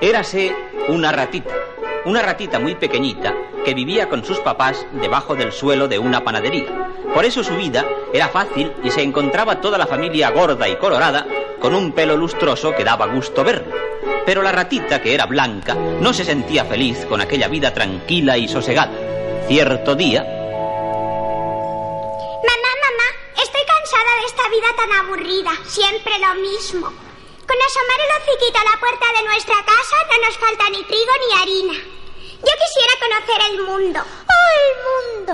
Érase una ratita, una ratita muy pequeñita que vivía con sus papás debajo del suelo de una panadería. Por eso su vida era fácil y se encontraba toda la familia gorda y colorada con un pelo lustroso que daba gusto verlo. Pero la ratita, que era blanca, no se sentía feliz con aquella vida tranquila y sosegada. Cierto día... Mamá, mamá, estoy cansada de esta vida tan aburrida, siempre lo mismo. Con asomar el hociquito a la puerta de nuestra casa no nos falta ni trigo ni harina. Yo quisiera conocer el mundo. ¡Oh, el mundo!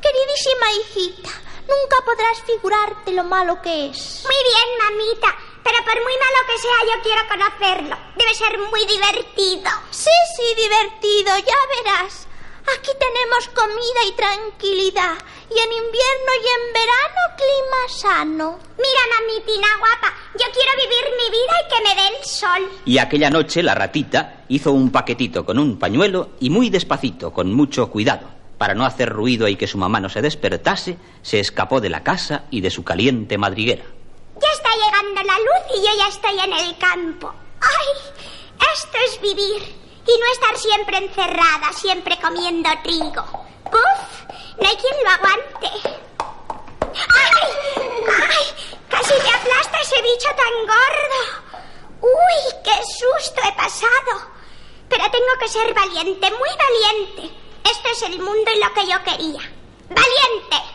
Queridísima hijita, nunca podrás figurarte lo malo que es. Muy bien, mamita, pero por muy malo que sea, yo quiero conocerlo. Debe ser muy divertido. Sí, sí, divertido, ya verás. Aquí tenemos comida y tranquilidad. Y en invierno y en verano clima sano. Mira, mamitina guapa, yo quiero vivir mi vida y que me dé el sol. Y aquella noche la ratita hizo un paquetito con un pañuelo y muy despacito, con mucho cuidado. Para no hacer ruido y que su mamá no se despertase, se escapó de la casa y de su caliente madriguera. Ya está llegando la luz y yo ya estoy en el campo. ¡Ay! Esto es vivir y no estar siempre encerrada, siempre comiendo trigo. ¡Puf! No hay quien lo aguante. ¡Ay! ¡Ay! Casi me aplasta ese bicho tan gordo. ¡Uy! ¡Qué susto he pasado! Pero tengo que ser valiente, muy valiente. Esto es el mundo y lo que yo quería. ¡Valiente!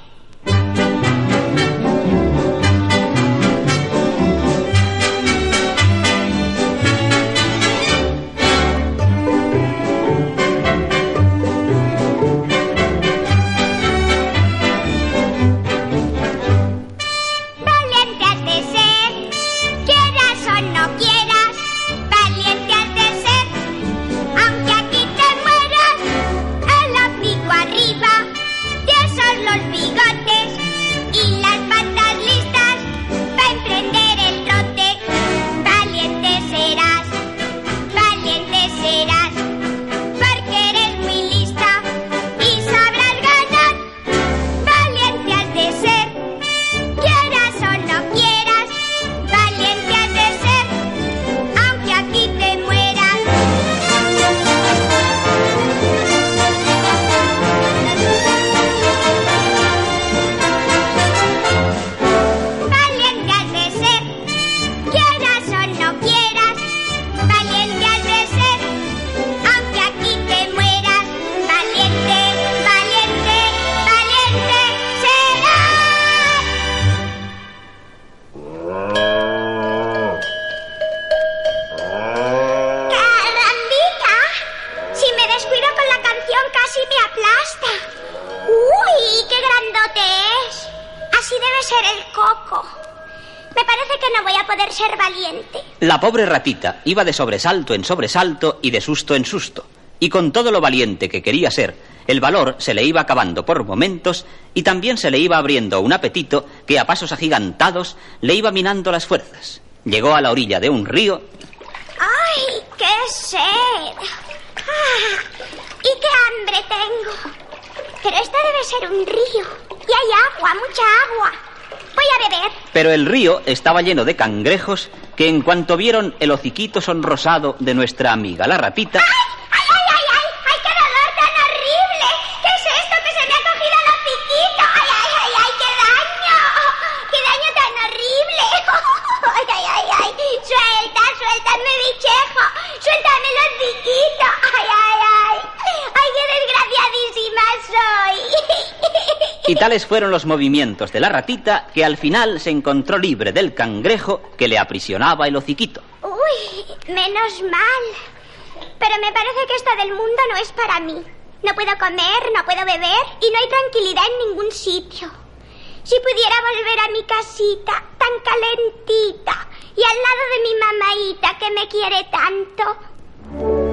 La pobre ratita iba de sobresalto en sobresalto y de susto en susto. Y con todo lo valiente que quería ser, el valor se le iba acabando por momentos y también se le iba abriendo un apetito que a pasos agigantados le iba minando las fuerzas. Llegó a la orilla de un río. ¡Ay, qué sed! Ah, ¡Y qué hambre tengo! Pero esto debe ser un río. Y hay agua, mucha agua. Pero el río estaba lleno de cangrejos que en cuanto vieron el hociquito sonrosado de nuestra amiga la ratita... Y tales fueron los movimientos de la ratita que al final se encontró libre del cangrejo que le aprisionaba el hociquito. Uy, menos mal. Pero me parece que esto del mundo no es para mí. No puedo comer, no puedo beber y no hay tranquilidad en ningún sitio. Si pudiera volver a mi casita, tan calentita, y al lado de mi mamaita que me quiere tanto.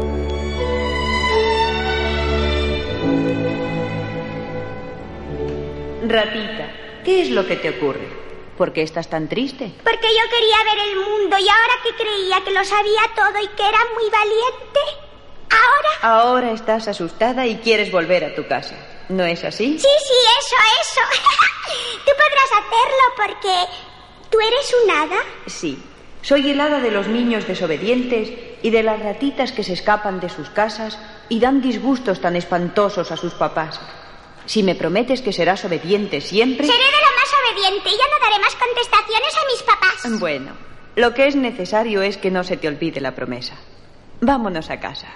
Ratita, ¿qué es lo que te ocurre? ¿Por qué estás tan triste? Porque yo quería ver el mundo y ahora que creía que lo sabía todo y que era muy valiente, ahora... Ahora estás asustada y quieres volver a tu casa. ¿No es así? Sí, sí, eso, eso. Tú podrás hacerlo porque... ¿Tú eres un hada? Sí. Soy el hada de los niños desobedientes y de las ratitas que se escapan de sus casas y dan disgustos tan espantosos a sus papás. Si me prometes que serás obediente siempre... Seré de lo más obediente y ya no daré más contestaciones a mis papás. Bueno, lo que es necesario es que no se te olvide la promesa. Vámonos a casa.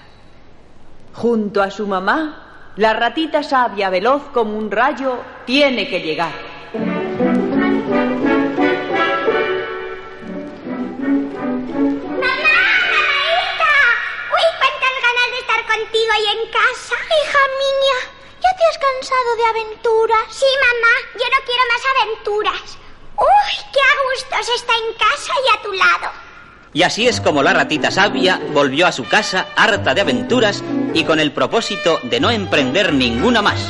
Junto a su mamá, la ratita sabia, veloz como un rayo, tiene que llegar. ¡Mamá! ¡Mamaita! ¡Uy, cuántas ganas de estar contigo y en casa! Cansado de aventuras? Sí, mamá, yo no quiero más aventuras. ¡Uy, qué a gusto se está en casa y a tu lado! Y así es como la ratita sabia volvió a su casa harta de aventuras y con el propósito de no emprender ninguna más.